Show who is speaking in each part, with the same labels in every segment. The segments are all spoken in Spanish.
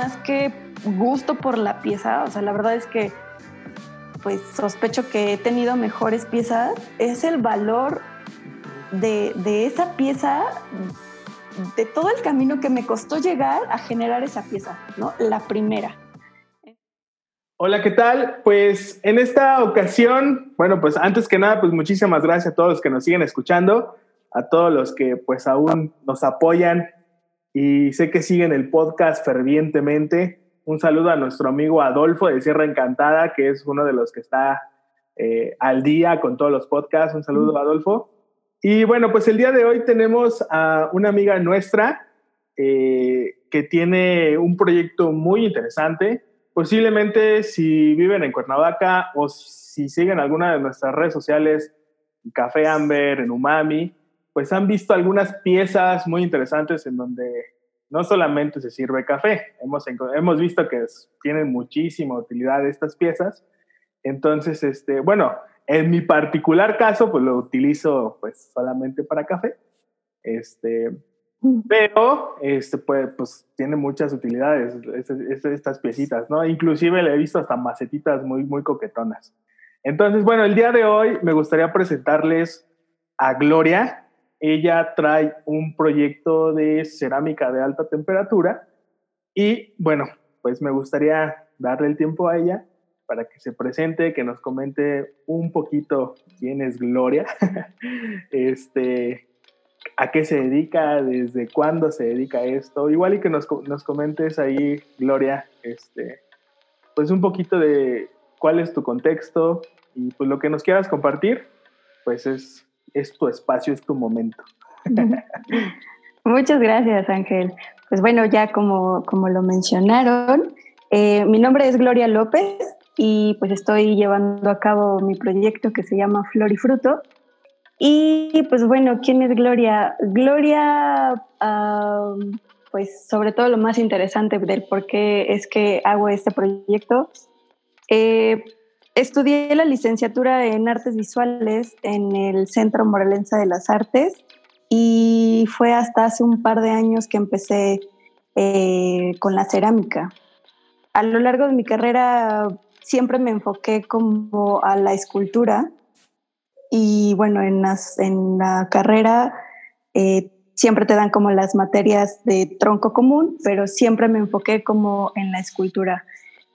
Speaker 1: más que gusto por la pieza, o sea, la verdad es que pues sospecho que he tenido mejores piezas, es el valor de, de esa pieza, de todo el camino que me costó llegar a generar esa pieza, ¿no? La primera.
Speaker 2: Hola, ¿qué tal? Pues en esta ocasión, bueno, pues antes que nada, pues muchísimas gracias a todos los que nos siguen escuchando, a todos los que pues aún nos apoyan y sé que siguen el podcast fervientemente. Un saludo a nuestro amigo Adolfo de Sierra Encantada, que es uno de los que está eh, al día con todos los podcasts. Un saludo, Adolfo. Y bueno, pues el día de hoy tenemos a una amiga nuestra eh, que tiene un proyecto muy interesante. Posiblemente si viven en Cuernavaca o si siguen alguna de nuestras redes sociales, Café Amber, en Umami, pues han visto algunas piezas muy interesantes en donde no solamente se sirve café, hemos, hemos visto que tienen muchísima utilidad estas piezas. Entonces, este, bueno, en mi particular caso, pues lo utilizo pues solamente para café. Este, pero este, pues, pues tiene muchas utilidades estas piecitas, ¿no? Inclusive le he visto hasta macetitas muy, muy coquetonas. Entonces, bueno, el día de hoy me gustaría presentarles a Gloria. Ella trae un proyecto de cerámica de alta temperatura y bueno, pues me gustaría darle el tiempo a ella para que se presente, que nos comente un poquito quién es Gloria, este, a qué se dedica, desde cuándo se dedica a esto, igual y que nos, nos comentes ahí, Gloria, este, pues un poquito de cuál es tu contexto y pues lo que nos quieras compartir, pues es es tu espacio, es tu momento.
Speaker 1: Muchas gracias, Ángel. Pues bueno, ya como, como lo mencionaron, eh, mi nombre es Gloria López y pues estoy llevando a cabo mi proyecto que se llama Flor y Fruto. Y pues bueno, ¿quién es Gloria? Gloria, pues sobre todo lo más interesante del por qué es que hago este proyecto. Eh, Estudié la licenciatura en artes visuales en el Centro Morelense de las Artes y fue hasta hace un par de años que empecé eh, con la cerámica. A lo largo de mi carrera siempre me enfoqué como a la escultura y bueno, en, en la carrera eh, siempre te dan como las materias de tronco común, pero siempre me enfoqué como en la escultura.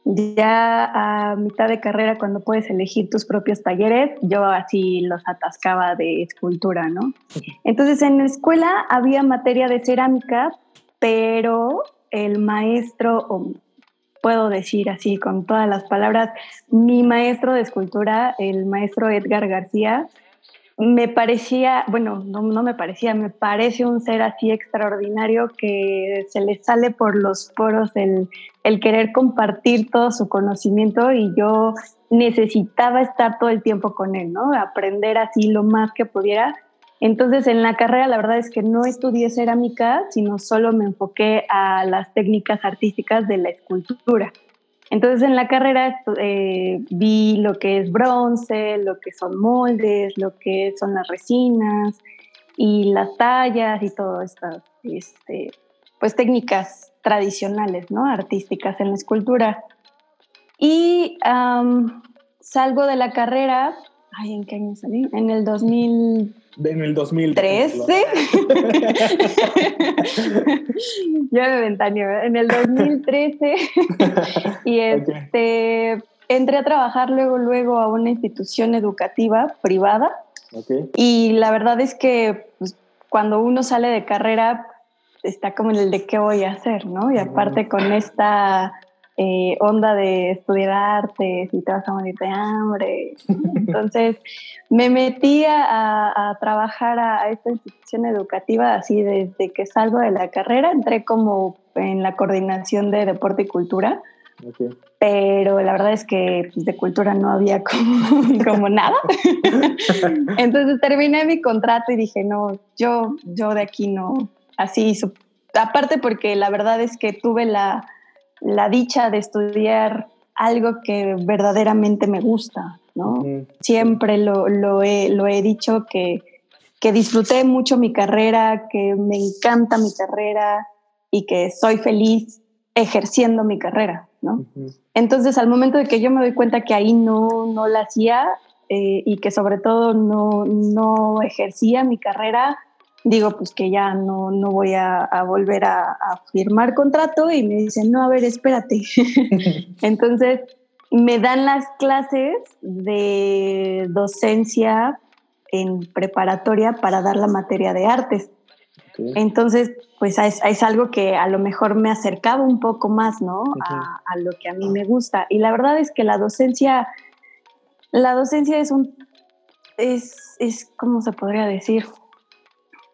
Speaker 1: Ya a mitad de carrera, cuando puedes elegir tus propios talleres, yo así los atascaba de escultura, ¿no? Entonces en la escuela había materia de cerámica, pero el maestro, o puedo decir así con todas las palabras, mi maestro de escultura, el maestro Edgar García, me parecía, bueno, no, me parecía, me parece un ser así extraordinario que se le sale por los poros el, el querer compartir todo su conocimiento y yo necesitaba estar todo el tiempo con él, ¿no? Aprender así lo más que pudiera. Entonces en la carrera la verdad es que no estudié cerámica, sino solo me enfoqué a las técnicas artísticas de la escultura. Entonces en la carrera eh, vi lo que es bronce, lo que son moldes, lo que son las resinas y las tallas y todas estas este, pues técnicas tradicionales, ¿no? Artísticas en la escultura. Y salgo de la carrera, ay, ¿en qué año salí? En el 2000
Speaker 2: en el 2013.
Speaker 1: ya me ventaneo, en el 2013. y este, entré a trabajar luego, luego a una institución educativa privada. Y la verdad es que pues, cuando uno sale de carrera, está como en el de qué voy a hacer, ¿no? Y aparte con esta eh, onda de estudiar artes y te vas a morir de hambre. Entonces me metí a, trabajar a, esta institución educativa así desde que salgo de la carrera, entré como en la coordinación de deporte y cultura. Pero la verdad es que pues, de cultura no había como, como nada. Entonces terminé mi contrato y dije, no, yo, yo de aquí no, así, aparte porque la verdad es que tuve la, la dicha de estudiar algo que verdaderamente me gusta, ¿no? Siempre lo, lo, he, lo, he, dicho que, que disfruté mucho mi carrera, que me encanta mi carrera y que soy feliz ejerciendo mi carrera, ¿no? Entonces, al momento de que yo me doy cuenta que ahí no, no la hacía eh, y que sobre todo no, no ejercía mi carrera, digo, pues que ya no, no voy a, volver a, firmar contrato y me dicen, no, a ver, espérate. Entonces, me dan las clases de docencia en preparatoria para dar la materia de artes. Entonces, pues es, algo que a lo mejor me acercaba un poco más, ¿no? a, a, lo que a mí me gusta. Y la verdad es que la docencia, la docencia es un, es, es, ¿cómo se podría decir?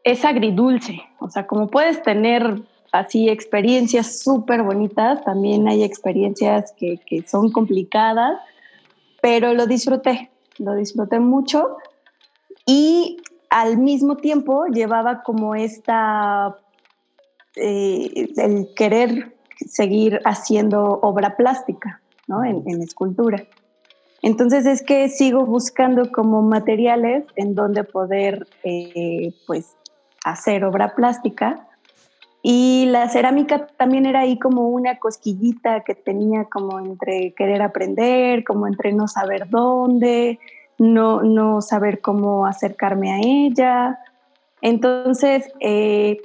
Speaker 1: Es agridulce, o sea, como puedes tener así experiencias súper bonitas, también hay experiencias que, son complicadas, pero lo disfruté, lo disfruté mucho y al mismo tiempo llevaba como esta, eh, el querer seguir haciendo obra plástica, ¿no? En, escultura. Entonces es que sigo buscando como materiales en donde poder, eh, pues, hacer obra plástica. Y la cerámica también era ahí como una cosquillita que tenía como entre querer aprender, como entre no saber dónde, no, no saber cómo acercarme a ella. Entonces, eh,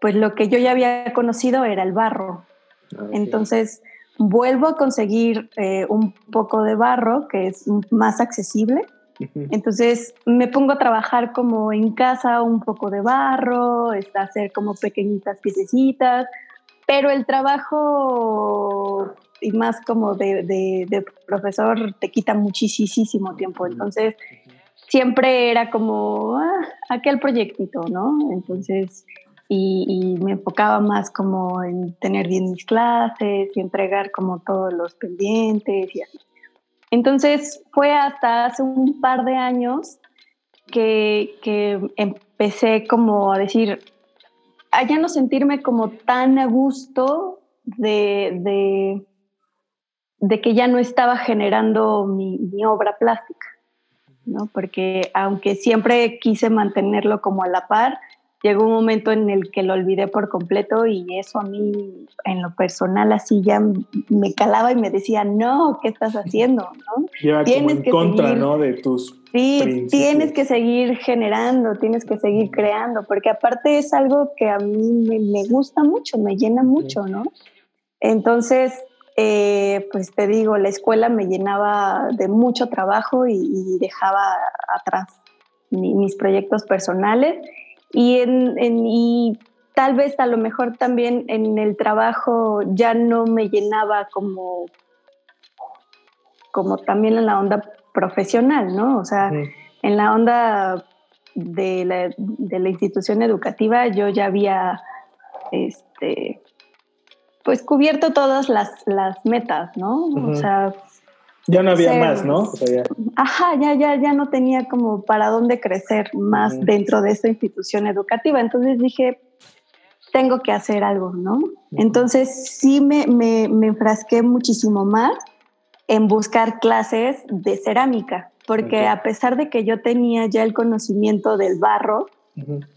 Speaker 1: pues lo que yo ya había conocido era el barro. Ah, Entonces, vuelvo a conseguir eh, un poco de barro que es más accesible entonces me pongo a trabajar como en casa, un poco de barro, este, hacer como pequeñitas piececitas, pero el trabajo y más como de, profesor te quita muchísimo tiempo. Entonces siempre era como ah, aquel proyectito, ¿no? Entonces, y, y, me enfocaba más como en tener bien mis clases y entregar como todos los pendientes y así. Entonces fue hasta hace un par de años que, empecé como a decir, a ya no sentirme como tan a gusto de, de, que ya no estaba generando mi, mi, obra plástica, ¿no? Porque aunque siempre quise mantenerlo como a la par, llegó un momento en el que lo olvidé por completo y eso a mí en lo personal así ya me calaba y me decía, no, ¿qué estás haciendo? ¿no?
Speaker 2: tienes en que contra, seguir, ¿no? De tus
Speaker 1: Sí, tienes que seguir generando, tienes que seguir creando, porque aparte es algo que a mí me, gusta mucho, me llena mucho, ¿no? Entonces, eh, pues te digo, la escuela me llenaba de mucho trabajo y, dejaba atrás mis proyectos personales y, en, y tal vez a lo mejor también en el trabajo ya no me llenaba como, como también en la onda profesional, ¿no? O sea, en la onda de la, de la, institución educativa yo ya había, este, pues cubierto todas las, las metas, ¿no? O sea,
Speaker 2: ya no había más, ¿no?
Speaker 1: Ajá, ya, ya, ya no tenía como para dónde crecer más dentro de esa institución educativa. Entonces dije, tengo que hacer algo, ¿no? Entonces sí me, me, me, enfrasqué muchísimo más en buscar clases de cerámica, porque a pesar de que yo tenía ya el conocimiento del barro,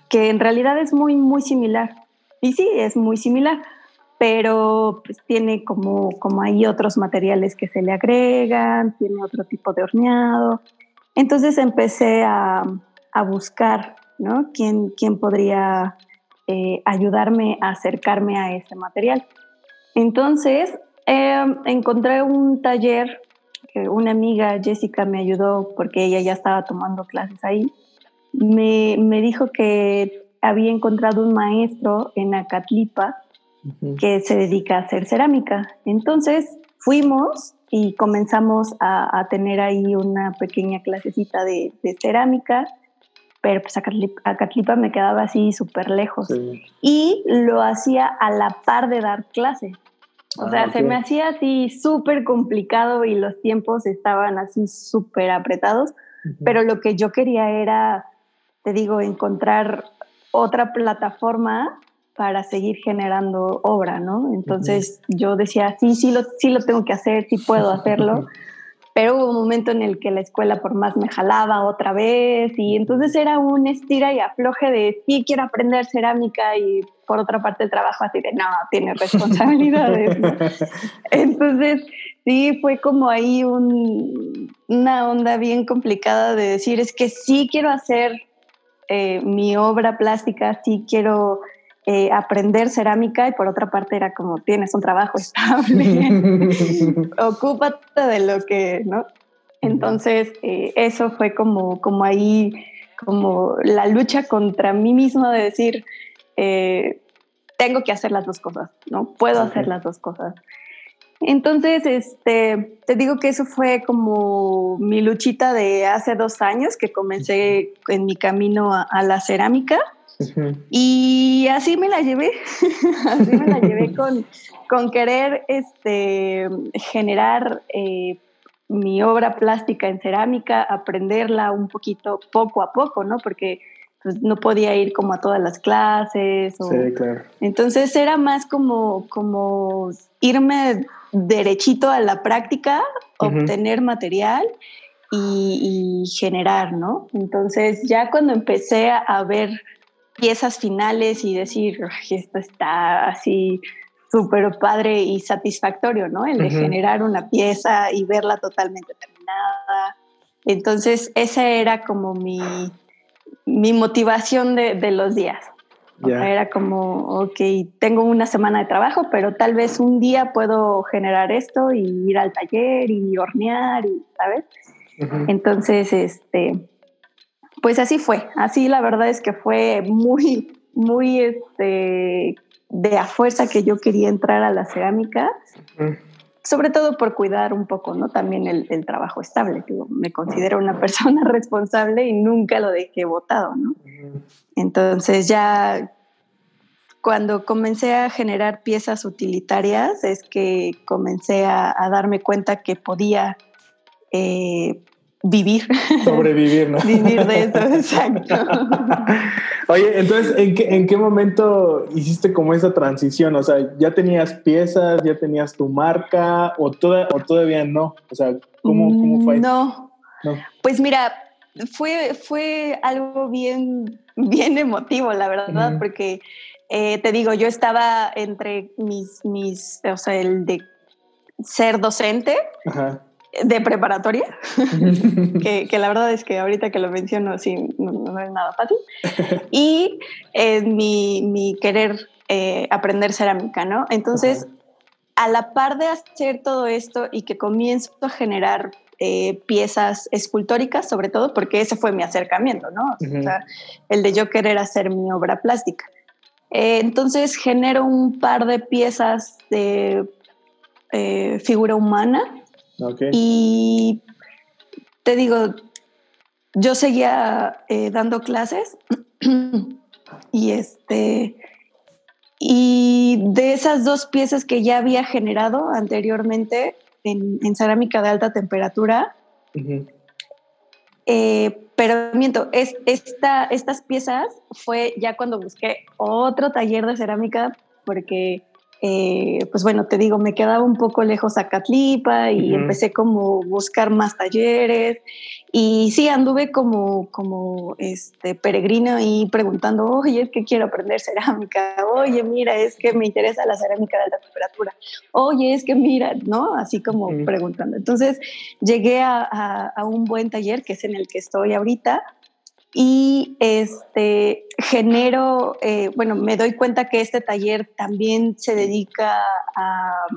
Speaker 1: que en realidad es muy, muy similar, y sí, es muy similar, pero pues, tiene como, como hay otros materiales que se le agregan, tiene otro tipo de horneado. Entonces empecé a, a buscar, ¿no? ¿Quién, quién podría eh, ayudarme a acercarme a ese material? Entonces em, encontré un taller que una amiga, Jessica, me ayudó porque ella ya estaba tomando clases ahí. Me, me dijo que había encontrado un maestro en Acatlipa que se dedica a hacer cerámica. Entonces fuimos y comenzamos a, tener ahí una pequeña clasecita de, cerámica, pero pues a Catlipa me quedaba así súper lejos. Y lo hacía a la par de dar clase. O sea, ah, se me hacía así súper complicado y los tiempos estaban así súper apretados, pero lo que yo quería era, te digo, encontrar otra plataforma para seguir generando obra, ¿no? Entonces yo decía, sí, sí lo, sí lo tengo que hacer, sí puedo hacerlo. pero hubo un momento en el que la escuela por más me jalaba otra vez y entonces era un estira y afloje de sí quiero aprender cerámica y por otra parte el trabajo así de no, tiene responsabilidades. Entonces sí fue como ahí una onda bien complicada de decir es que sí quiero hacer eh, mi obra plástica, sí quiero eh, aprender cerámica y por otra parte era como tienes un trabajo estable, ocúpate de lo que, ¿no? Entonces eh, eso fue como, como ahí, como la lucha contra mí mismo de decir, eh, tengo que hacer las dos cosas, ¿no? Puedo hacer las dos cosas. Entonces, este, te digo que eso fue como mi luchita de hace dos años que comencé en mi camino a la cerámica. Y así me la llevé, así me la llevé con, con querer este, generar eh, mi obra plástica en cerámica, aprenderla un poquito poco a poco, ¿no? Porque pues, no podía ir como a todas las clases.
Speaker 2: sí, claro.
Speaker 1: Entonces era más como, como irme derechito a la práctica, obtener material y, y, generar, ¿no? Entonces ya cuando empecé a ver piezas finales y decir, esto está así súper padre y satisfactorio, ¿no? El de generar una pieza y verla totalmente terminada. Entonces, esa era como mi, mi motivación de, de los días. Era como, ok, tengo una semana de trabajo, pero tal vez un día puedo generar esto y ir al taller y hornear, y, ¿sabes? Entonces, este, pues así fue, así la verdad es que fue muy, muy este, de a fuerza que yo quería entrar a la cerámica, sobre todo por cuidar un poco, ¿no? También el, trabajo estable, me considero una persona responsable y nunca lo dejé votado, ¿no? Entonces ya cuando comencé a generar piezas utilitarias es que comencé a, darme cuenta que podía eh, vivir.
Speaker 2: Sobrevivir, ¿no?
Speaker 1: vivir de eso, exacto.
Speaker 2: Oye, entonces, ¿en qué, ¿en qué momento hiciste como esa transición? O sea, ¿ya tenías piezas, ya tenías tu marca o, toda, o todavía no? O sea, ¿cómo, cómo fue?
Speaker 1: No. no. Pues mira, fue, fue algo bien, bien emotivo, la verdad, porque eh, te digo, yo estaba entre mis, mis, o sea, el de ser docente. Ajá de preparatoria, que, la verdad es que ahorita que lo menciono, sí, no, es nada fácil, y mi, mi, querer eh, aprender cerámica, ¿no? Entonces, a la par de hacer todo esto y que comienzo a generar eh, piezas escultóricas, sobre todo, porque ese fue mi acercamiento, ¿no? O sea, el de yo querer hacer mi obra plástica. Eh, entonces genero un par de piezas de figura humana y te digo, yo seguía eh, dando clases y este y de esas dos piezas que ya había generado anteriormente en, cerámica de alta temperatura, eh, pero miento, es, esta, estas piezas fue ya cuando busqué otro taller de cerámica porque eh, pues bueno, te digo, me quedaba un poco lejos a Catlipa y empecé como buscar más talleres. Y sí, anduve como, como este peregrino y preguntando, oye, es que quiero aprender cerámica, oye, mira, es que me interesa la cerámica de alta temperatura, oye, es que mira, ¿no? Así como preguntando. Entonces llegué a, a un buen taller que es en el que estoy ahorita, y este, genero, eh, bueno, me doy cuenta que este taller también se dedica a,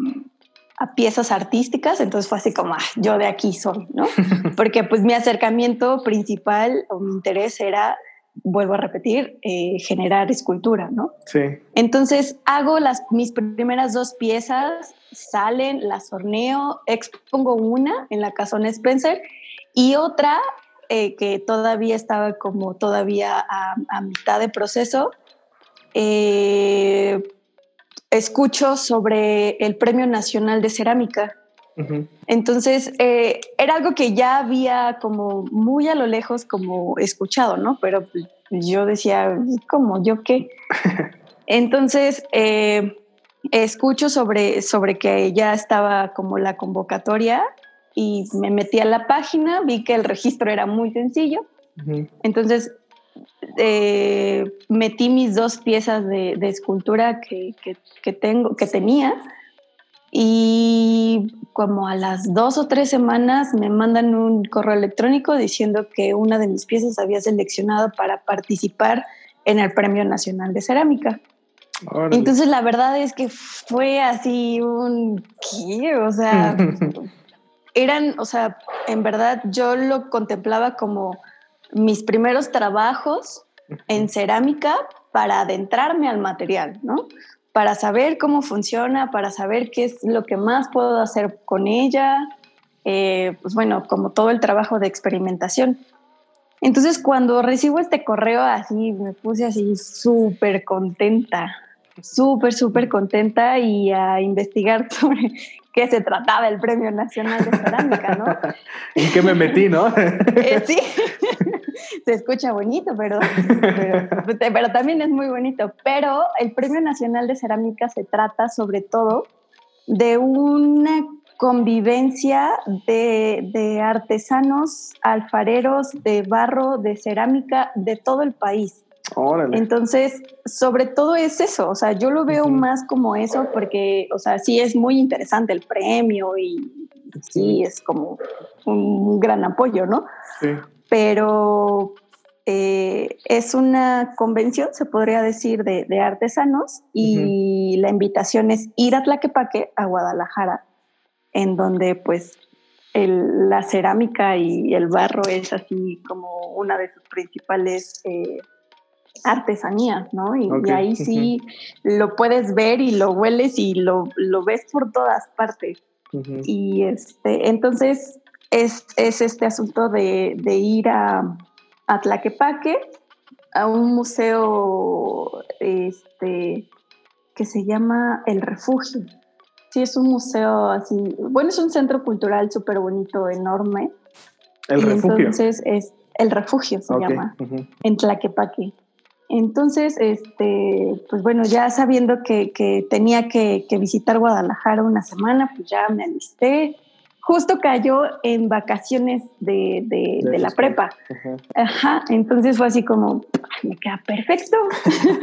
Speaker 1: piezas artísticas, entonces fue así como, ah, yo de aquí soy, ¿no? Porque pues mi acercamiento principal o mi interés era, vuelvo a repetir, eh, generar escultura, ¿no?
Speaker 2: Sí.
Speaker 1: Entonces hago las, mis primeras dos piezas, salen, las horneo, expongo una en la casona Spencer y otra eh, que todavía estaba como todavía a, mitad de proceso, eh, escucho sobre el Premio Nacional de Cerámica. Entonces, eh, era algo que ya había como muy a lo lejos como escuchado, ¿no? Pero yo decía, ¿cómo? ¿Yo qué? Entonces, escucho sobre, sobre que ya estaba como la convocatoria y me metí a la página, vi que el registro era muy sencillo. Entonces eh, metí mis dos piezas de, escultura que, tengo, que tenía y como a las dos o tres semanas me mandan un correo electrónico diciendo que una de mis piezas había seleccionado para participar en el Premio Nacional de Cerámica. Entonces la verdad es que fue así un ¿qué? O sea, eran, o sea, en verdad yo lo contemplaba como mis primeros trabajos en cerámica para adentrarme al material, ¿no? Para saber cómo funciona, para saber qué es lo que más puedo hacer con ella, eh, pues bueno, como todo el trabajo de experimentación. Entonces, cuando recibo este correo así, me puse así súper contenta, súper, súper contenta y a investigar sobre qué se trataba el Premio Nacional de Cerámica, ¿no?
Speaker 2: ¿En qué me metí, no?
Speaker 1: Eh, sí, se escucha bonito, pero, pero, también es muy bonito. Pero el Premio Nacional de Cerámica se trata sobre todo de una convivencia de, de, artesanos, alfareros de barro, de cerámica, de todo el país. Entonces, sobre todo es eso, o sea, yo lo veo más como eso porque, o sea, sí es muy interesante el premio y sí es como un gran apoyo, ¿no? Sí. Pero eh, es una convención, se podría decir, de, artesanos y la invitación es ir a Tlaquepaque, a Guadalajara, en donde pues la cerámica y el barro es así como una de sus principales... Eh, artesanías, ¿no? Y, ahí sí lo puedes ver y lo hueles y lo, ves por todas partes. Y este, entonces es, este asunto de, ir a, a, Tlaquepaque, a un museo este, que se llama El Refugio. Sí, es un museo así, bueno, es un centro cultural súper bonito, enorme.
Speaker 2: El refugio.
Speaker 1: Entonces es el refugio se llama, en Tlaquepaque. Entonces, este, pues bueno, ya sabiendo que, tenía que, visitar Guadalajara una semana, pues ya me alisté. Justo cayó en vacaciones de, la prepa. Ajá. Entonces fue así como, me queda perfecto.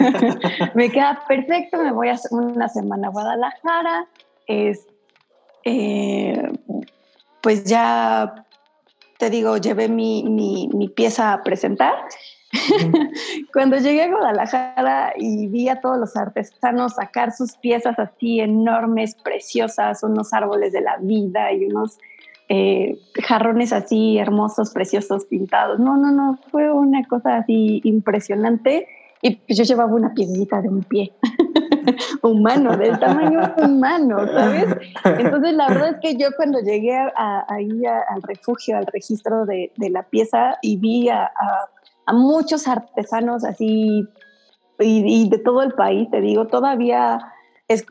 Speaker 1: me queda perfecto, me voy a hacer una semana a Guadalajara. Es, eh, pues ya te digo, llevé mi, mi pieza a presentar Cuando llegué a Guadalajara y vi a todos los artesanos sacar sus piezas así enormes, preciosas, unos árboles de la vida y unos eh, jarrones así hermosos, preciosos, pintados. No, no, no, fue una cosa así impresionante. Y pues yo llevaba una piecita de un pie humano, del tamaño humano, ¿sabes? Entonces la verdad es que yo cuando llegué ahí al refugio, al registro de, la pieza y vi a a muchos artesanos así y, de todo el país, te digo, todavía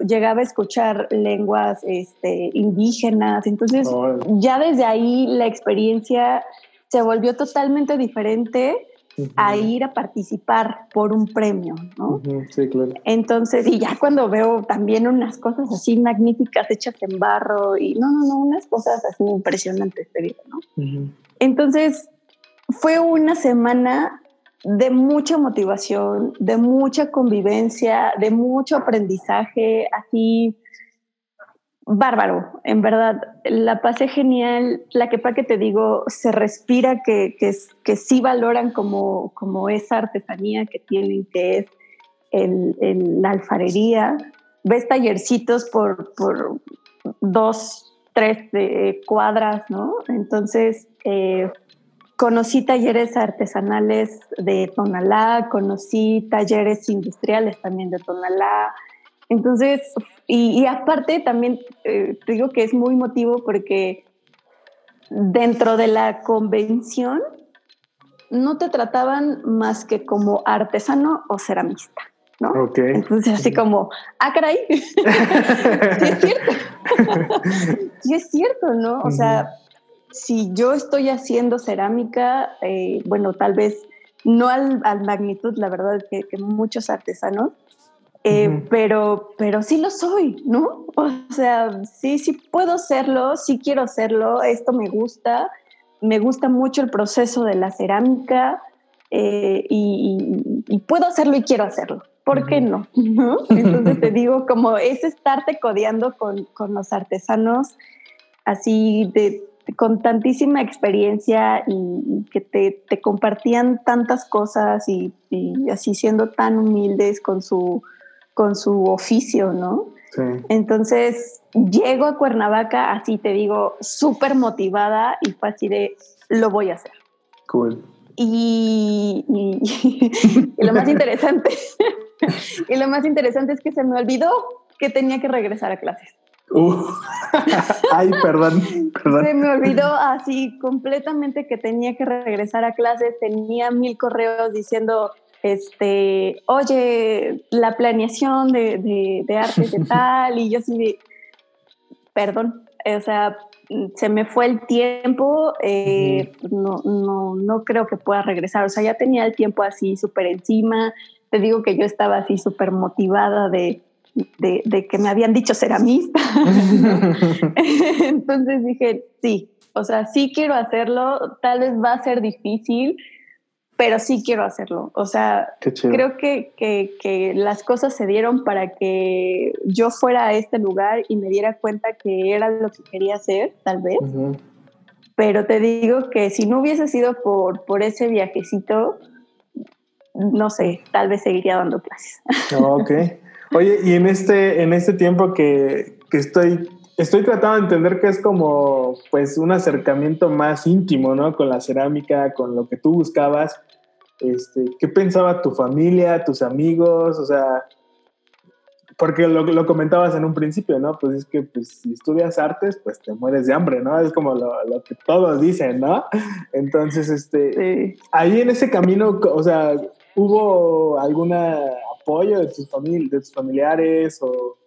Speaker 1: llegaba a escuchar lenguas este, indígenas, entonces ya desde ahí la experiencia se volvió totalmente diferente a ir a participar por un premio, ¿no?
Speaker 2: sí, claro.
Speaker 1: Entonces, y ya cuando veo también unas cosas así magníficas hechas en barro y no, no, no, unas cosas así impresionantes, te digo, ¿no? Entonces, fue una semana de mucha motivación, de mucha convivencia, de mucho aprendizaje, así bárbaro, en verdad. La pasé genial. La que para que te digo, se respira que, que, sí valoran como, como esa artesanía que tienen, que es el, la alfarería. Ves tallercitos por, por dos, tres eh, cuadras, ¿no? Entonces, eh, Conocí talleres artesanales de Tonalá, conocí talleres industriales también de Tonalá. Entonces, y, aparte también eh, digo que es muy motivo porque dentro de la convención no te trataban más que como artesano o ceramista. ¿no? Entonces, así como, ah, caray, sí es cierto, sí es cierto, ¿no? O sea, si yo estoy haciendo cerámica, eh, bueno, tal vez no al, magnitud, la verdad, que, que muchos artesanos, eh, pero, pero sí lo soy, ¿no? O sea, sí, sí puedo serlo, sí quiero serlo, esto me gusta, me gusta mucho el proceso de la cerámica eh, y, puedo hacerlo y quiero hacerlo. ¿Por qué no? Entonces te digo, como es estarte codeando con, con los artesanos así de, con tantísima experiencia y, que te, te, compartían tantas cosas y, y, así siendo tan humildes con su, con su oficio, ¿no? Sí. Entonces, llego a Cuernavaca, así te digo, súper motivada y fue así de, lo voy a hacer.
Speaker 2: Cool.
Speaker 1: Y, y lo más interesante, y lo más interesante es que se me olvidó que tenía que regresar a clases.
Speaker 2: Uh. Ay, perdón, perdón.
Speaker 1: Se me olvidó así completamente que tenía que regresar a clases. Tenía mil correos diciendo, este, oye, la planeación de, de, de arte de tal, y yo sí, perdón, o sea, se me fue el tiempo, eh, no, no, no creo que pueda regresar, o sea, ya tenía el tiempo así súper encima, te digo que yo estaba así súper motivada de, de, de, que me habían dicho ceramista, entonces dije, sí, o sea, sí quiero hacerlo, tal vez va a ser difícil, pero sí quiero hacerlo. O sea, creo que, que, las cosas se dieron para que yo fuera a este lugar y me diera cuenta que era lo que quería hacer, tal vez. Pero te digo que si no hubiese sido por, por ese viajecito, no sé, tal vez seguiría dando clases.
Speaker 2: ok. Oye, y en este, en este tiempo que, que estoy estoy tratando de entender que es como pues un acercamiento más íntimo, ¿no? Con la cerámica, con lo que tú buscabas. Este, ¿Qué pensaba tu familia, tus amigos? O sea, porque lo, comentabas en un principio, ¿no? Pues es que pues, si estudias artes, pues te mueres de hambre, ¿no? Es como lo, que todos dicen, ¿no? Entonces, este, ahí en ese camino, o sea, ¿hubo algún apoyo de tus, de tus familiares o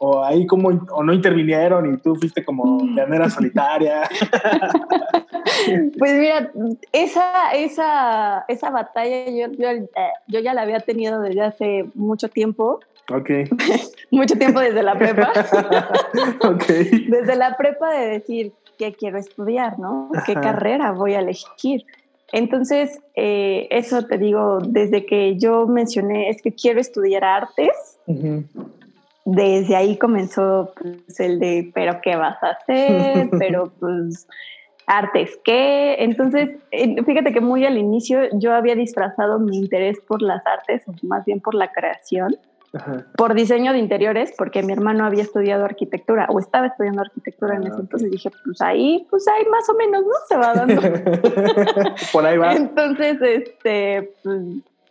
Speaker 2: o ahí como o no intervinieron y tú fuiste como llanera solitaria.
Speaker 1: pues mira, esa, esa, esa batalla yo, yo, yo, ya la había tenido desde hace mucho tiempo.
Speaker 2: Ok.
Speaker 1: mucho tiempo desde la prepa. ok. Desde la prepa de decir qué quiero estudiar, ¿no? ¿Qué carrera voy a elegir? Entonces, eh, eso te digo, desde que yo mencioné, es que quiero estudiar artes, desde ahí comenzó pues, el de, pero ¿qué vas a hacer? pero pues, artes, ¿qué? Entonces, fíjate que muy al inicio yo había disfrazado mi interés por las artes, o más bien por la creación, por diseño de interiores, porque mi hermano había estudiado arquitectura o estaba estudiando arquitectura en ese ah, entonces. Dije, pues ahí, pues ahí más o menos, ¿no? Se va dando.
Speaker 2: por ahí va.
Speaker 1: Entonces, este, pues,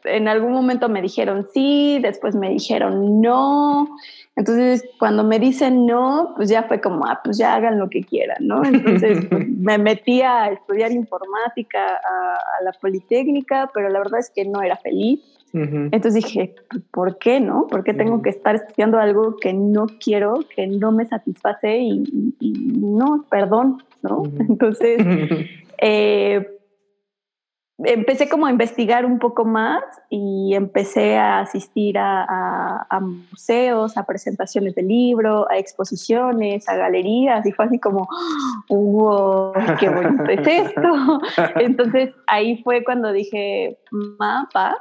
Speaker 1: en algún momento me dijeron sí, después me dijeron no. Entonces, cuando me dicen no, pues ya fue como, ah, pues ya hagan lo que quieran, ¿no? Entonces, pues, me metí a estudiar informática a, la Politécnica, pero la verdad es que no era feliz. Entonces dije, ¿por qué no? ¿Por qué tengo que estar estudiando algo que no quiero, que no me satisface y, no, perdón, ¿no? Entonces, eh, empecé como a investigar un poco más y empecé a asistir a, museos, a presentaciones de libro, a exposiciones, a galerías y fue así como, wow, qué bonito es esto. Entonces ahí fue cuando dije, mapa,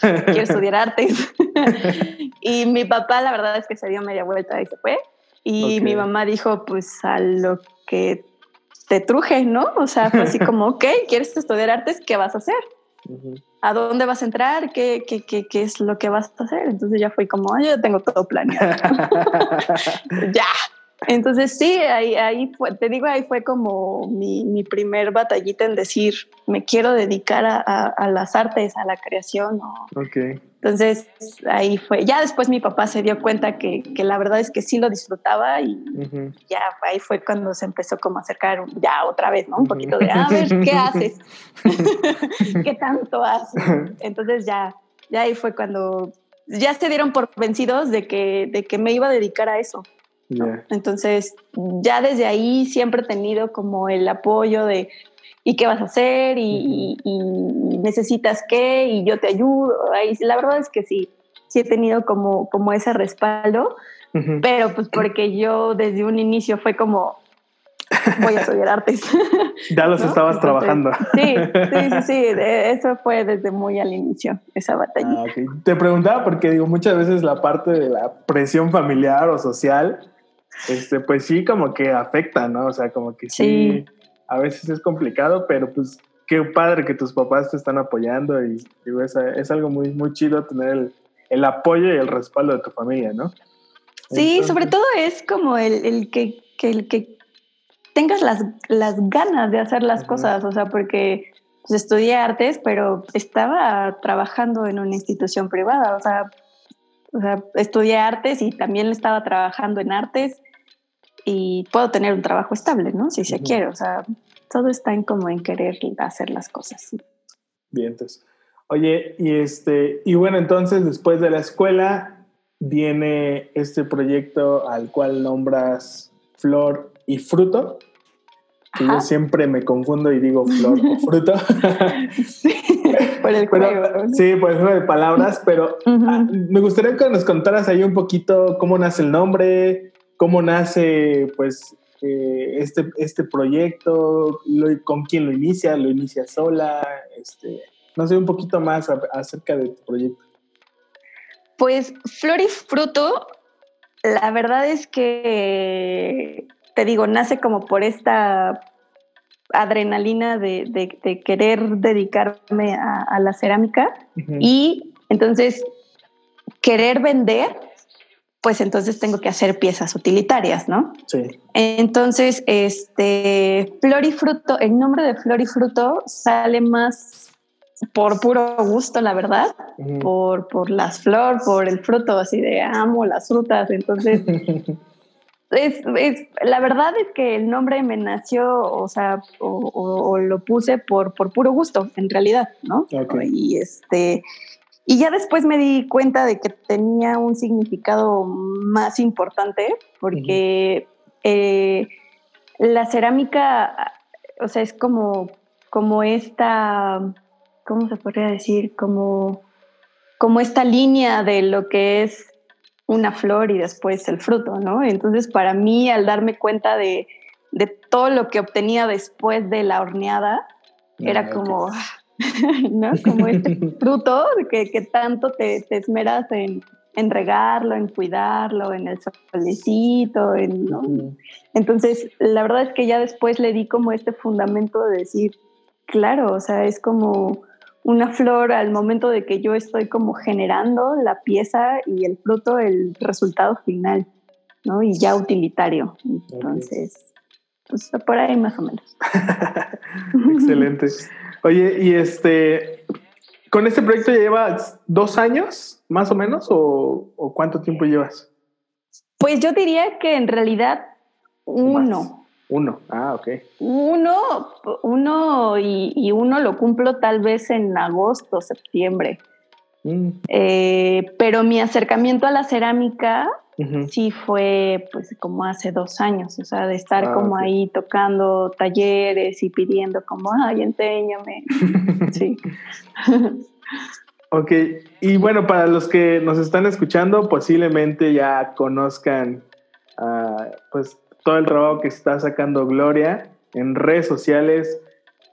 Speaker 1: quiero estudiar artes. y mi papá la verdad es que se dio media vuelta y se fue. Y mi mamá dijo, pues a lo que te truje, ¿no? O sea, fue así como, ok, ¿quieres estudiar artes? ¿Qué vas a hacer? ¿A dónde vas a entrar? ¿Qué, qué, qué, qué es lo que vas a hacer? Entonces ya fue como, yo tengo todo planeado. ya. Entonces sí, ahí, ahí fue, te digo, ahí fue como mi, mi primer batallita en decir, me quiero dedicar a, a, las artes, a la creación.
Speaker 2: Ok.
Speaker 1: Entonces ahí fue, ya después mi papá se dio cuenta que, que la verdad es que sí lo disfrutaba y ya ahí fue cuando se empezó como a acercar ya otra vez, ¿no? Un poquito de, a ver, ¿qué haces? ¿Qué tanto haces? Entonces ya, ya ahí fue cuando ya se dieron por vencidos de que, de que me iba a dedicar a eso. Entonces, ya desde ahí siempre he tenido como el apoyo de, ¿y qué vas a hacer? ¿Y, necesitas qué? Y yo te ayudo. Ahí, la verdad es que sí. sí he tenido como, como ese respaldo, pero pues porque yo desde un inicio fue como, voy a estudiar artes.
Speaker 2: Ya los estabas trabajando.
Speaker 1: Sí, sí, sí, sí, eso fue desde muy al inicio, esa batalla.
Speaker 2: Ah, Te preguntaba porque digo, muchas veces la parte de la presión familiar o social, este, pues sí, como que afecta, ¿no? O sea, como que sí, a veces es complicado, pero pues qué padre que tus papás te están apoyando y digo, es, es algo muy, muy chido tener el, el, apoyo y el respaldo de tu familia, ¿no?
Speaker 1: Sí, sobre todo es como el, el que, que, el que tengas las, las ganas de hacer las cosas, o sea, porque pues, estudié artes, pero estaba trabajando en una institución privada, o sea, o sea, estudié artes y también estaba trabajando en artes y puedo tener un trabajo estable, ¿no? Si se quiere, o sea, todo está en como en querer hacer las cosas.
Speaker 2: Bien, entonces. Oye, y este, y bueno, entonces después de la escuela viene este proyecto al cual nombras Flor y Fruto. Que yo siempre me confundo y digo flor o fruto.
Speaker 1: sí, por el juego.
Speaker 2: Sí, por el juego de palabras, pero ah, me gustaría que nos contaras ahí un poquito cómo nace el nombre, cómo nace pues eh, este, este proyecto, con quién lo inicia, lo inicia sola, este, no sé, un poquito más acerca de tu proyecto.
Speaker 1: Pues Flor y Fruto, la verdad es que te digo, nace como por esta adrenalina de, querer dedicarme a, la cerámica y entonces querer vender, pues entonces tengo que hacer piezas utilitarias, ¿no?
Speaker 2: Sí.
Speaker 1: Entonces, este, Flor y Fruto, el nombre de Flor y Fruto sale más por puro gusto, la verdad, por, por las flores, por el fruto, así de amo las frutas, entonces... es, la verdad es que el nombre me nació, o sea, o, lo puse por, por puro gusto, en realidad, ¿no? Y este, y ya después me di cuenta de que tenía un significado más importante, porque eh, la cerámica, o sea, es como, como esta, ¿cómo se podría decir? Como, como esta línea de lo que es una flor y después el fruto, ¿no? Entonces, para mí, al darme cuenta de, todo lo que obtenía después de la horneada, era ah, como, ¿no? Como este fruto que, que tanto te, esmeras en, regarlo, en cuidarlo, en el solecito, en, ¿no? Entonces, la verdad es que ya después le di como este fundamento de decir, claro, o sea, es como una flor al momento de que yo estoy como generando la pieza y el fruto, el resultado final, ¿no? Y ya utilitario. Entonces, pues por ahí más o menos.
Speaker 2: Excelente. Oye, y este, ¿con este proyecto ya llevas dos años, más o menos, o, cuánto tiempo llevas?
Speaker 1: Pues yo diría que en realidad uno.
Speaker 2: Uno, ah, ok.
Speaker 1: Uno, uno y, uno lo cumplo tal vez en agosto, septiembre. Mm. Eh, pero mi acercamiento a la cerámica sí fue pues como hace dos años, o sea, de estar ah, como ahí tocando talleres y pidiendo como, ay, enséñame. sí.
Speaker 2: ok, y bueno, para los que nos están escuchando, posiblemente ya conozcan uh, pues todo el trabajo que está sacando Gloria en redes sociales,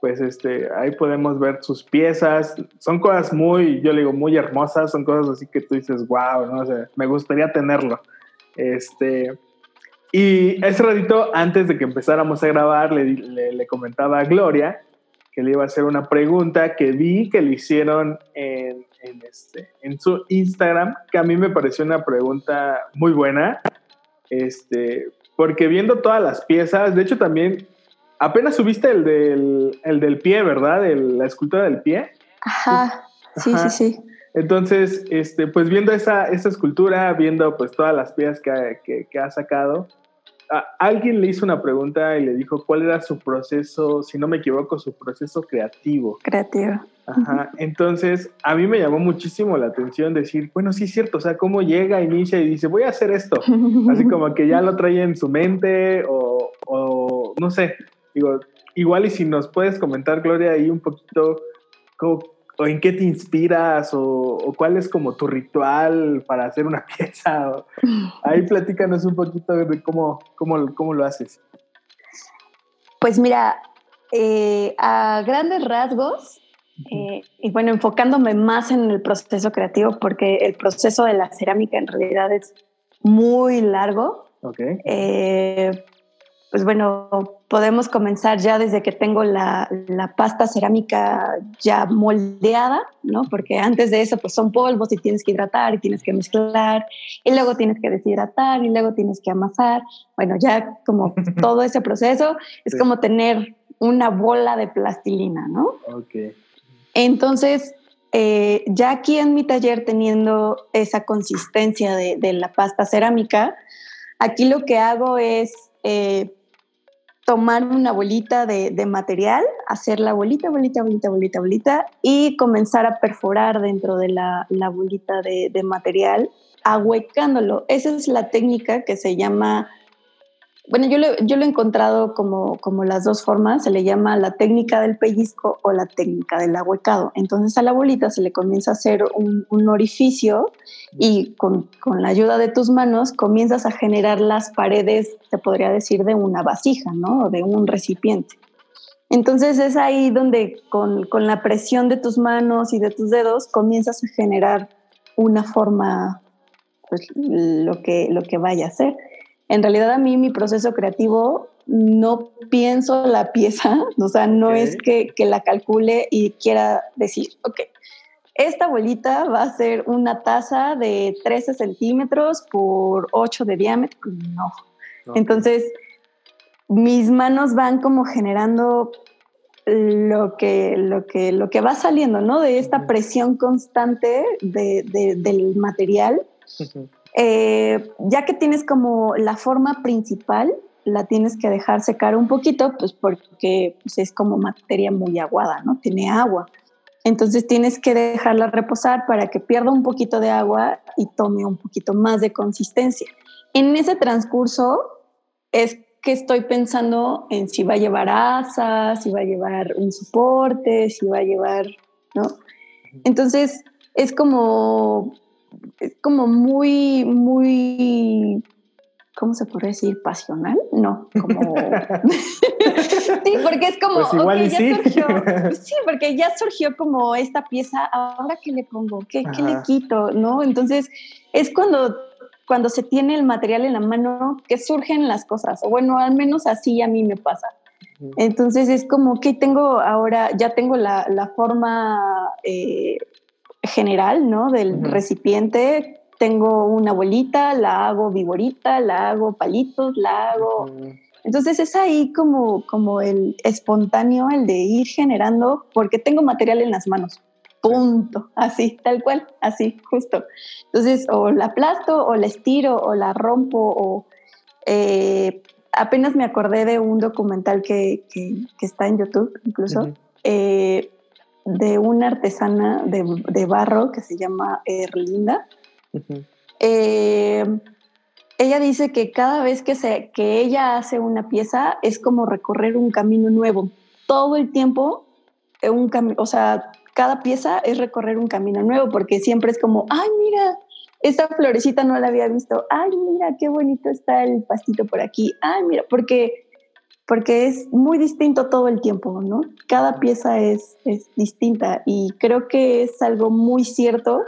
Speaker 2: pues este, ahí podemos ver sus piezas. Son cosas muy, yo le digo, muy hermosas, son cosas así que tú dices, wow, ¿no? me gustaría tenerlo. Este, y ese ratito, antes de que empezáramos a grabar, le, le, comentaba a Gloria que le iba a hacer una pregunta que vi que le hicieron en, en, este, en su Instagram, que a mí me pareció una pregunta muy buena. Este, porque viendo todas las piezas, de hecho también, apenas subiste el del, el del pie, ¿verdad? la escultura del pie.
Speaker 1: Ajá, sí, sí, sí.
Speaker 2: Entonces, este, pues viendo esa, esa escultura, viendo pues todas las piezas que, que, ha sacado, alguien le hizo una pregunta y le dijo cuál era su proceso, si no me equivoco, su proceso creativo.
Speaker 1: Creativo.
Speaker 2: Ajá. Entonces, a mí me llamó muchísimo la atención decir, bueno, sí es cierto, o sea, cómo llega, inicia y dice, voy a hacer esto. Así como que ya lo trae en su mente o, o no sé, digo, igual y si nos puedes comentar, Gloria, ahí un poquito o en qué te inspiras o, cuál es como tu ritual para hacer una pieza. ahí platícanos un poquito de cómo, cómo, cómo lo haces.
Speaker 1: Pues mira, eh, a grandes rasgos, eh, y bueno, enfocándome más en el proceso creativo, porque el proceso de la cerámica en realidad es muy largo.
Speaker 2: Okay.
Speaker 1: Eh, pues bueno, podemos comenzar ya desde que tengo la, pasta cerámica ya moldeada, ¿no? Porque antes de eso, pues son polvos y tienes que hidratar y tienes que mezclar y luego tienes que deshidratar y luego tienes que amasar. Bueno, ya como todo ese proceso es como tener una bola de plastilina, ¿no?
Speaker 2: Ok.
Speaker 1: Entonces, eh, ya aquí en mi taller teniendo esa consistencia de, la pasta cerámica, aquí lo que hago es eh, tomar una bolita de, material, hacer la bolita, bolita, bolita, bolita, bolita y comenzar a perforar dentro de la, bolita de, de material, ahuecándolo. Esa es la técnica que se llama bueno, yo lo, he encontrado como, como las dos formas, se le llama la técnica del pellizco o la técnica del ahuecado. Entonces a la bolita se le comienza a hacer un, un orificio y con, con, la ayuda de tus manos comienzas a generar las paredes, se podría decir, de una vasija, ¿no? De un recipiente. Entonces es ahí donde con, con la presión de tus manos y de tus dedos comienzas a generar una forma, pues lo que, lo que vaya a ser en realidad a mí mi proceso creativo no pienso la pieza, o sea, no es que, la calcule y quiera decir, ok, esta bolita va a ser una taza de 13 centímetros por 8 de diámetro. No. Entonces, mis manos van como generando lo que, lo que, lo que va saliendo, ¿no? De esta presión constante del material. Eh, ya que tienes como la forma principal, la tienes que dejar secar un poquito, pues porque pues, es como materia muy aguada, ¿no? Tiene agua. Entonces tienes que dejarla reposar para que pierda un poquito de agua y tome un poquito más de consistencia. En ese transcurso es que estoy pensando en si va a llevar asas, si va a llevar un soporte, si va a llevar, ¿no? Entonces es como es como muy, muy, ¿cómo se puede decir? ¿Pasional? No, como... sí, porque es como,
Speaker 2: pues igual ya sí.
Speaker 1: surgió, sí, porque ya surgió como esta pieza, ahora qué le pongo, qué, qué le quito, ¿no? Entonces, es cuando cuando se tiene el material en la mano que surgen las cosas, o bueno, al menos así a mí me pasa. Entonces es como que tengo ahora, ya tengo la, la forma eh, general, ¿no? Del recipiente. Tengo una bolita, la hago viborita, la hago palitos, la hago... Entonces es ahí como, como el espontáneo, el de ir generando, porque tengo material en las manos. Punto. Así, tal cual, así, justo. Entonces, o la aplasto, o la estiro, o la rompo, o... Eh, apenas me acordé de un documental que, que, está en YouTube, incluso, de una artesana de, barro que se llama Erlinda. Eh, ella dice que cada vez que, se, que ella hace una pieza es como recorrer un camino nuevo. Todo el tiempo, eh, un o sea, cada pieza es recorrer un camino nuevo porque siempre es como, ay, mira, esta florecita no la había visto. Ay, mira, qué bonito está el pastito por aquí. Ay, mira, porque porque es muy distinto todo el tiempo, ¿no? Cada pieza es, es distinta y creo que es algo muy cierto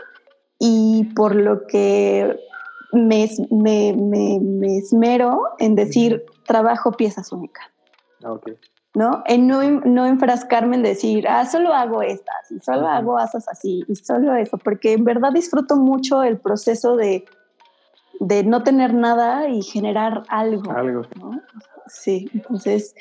Speaker 1: y por lo que me, me, me, esmero en decir trabajo piezas únicas.
Speaker 2: Ah, okay.
Speaker 1: ¿No? En no, no, enfrascarme en decir, ah, solo hago estas y solo hago asas así y solo eso, porque en verdad disfruto mucho el proceso de, de no tener nada y generar algo.
Speaker 2: Algo.
Speaker 1: ¿no? Sí, entonces,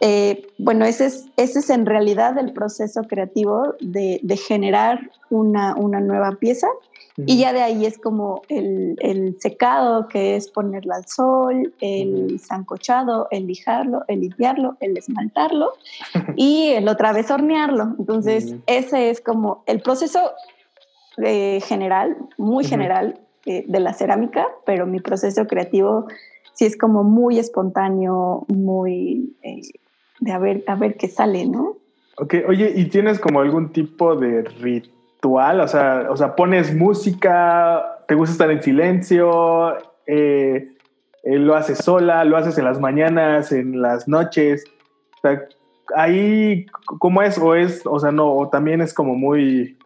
Speaker 1: eh, bueno, ese es, ese es en realidad el proceso creativo de, generar una, nueva pieza. Y ya de ahí es como el, secado, que es ponerla al sol, el zancochado, el lijarlo, el limpiarlo, el esmaltarlo y el otra vez hornearlo. Entonces, ese es como el proceso eh, general, muy general eh, de la cerámica, pero mi proceso creativo sí es como muy espontáneo, muy eh, de a ver, a ver qué sale, ¿no?
Speaker 2: Ok, oye, ¿y tienes como algún tipo de ritual? O sea, o sea pones música, te gusta estar en silencio, eh, eh, lo haces sola, lo haces en las mañanas, en las noches. O sea, ahí, ¿cómo es? O es, o sea, no, o también es como muy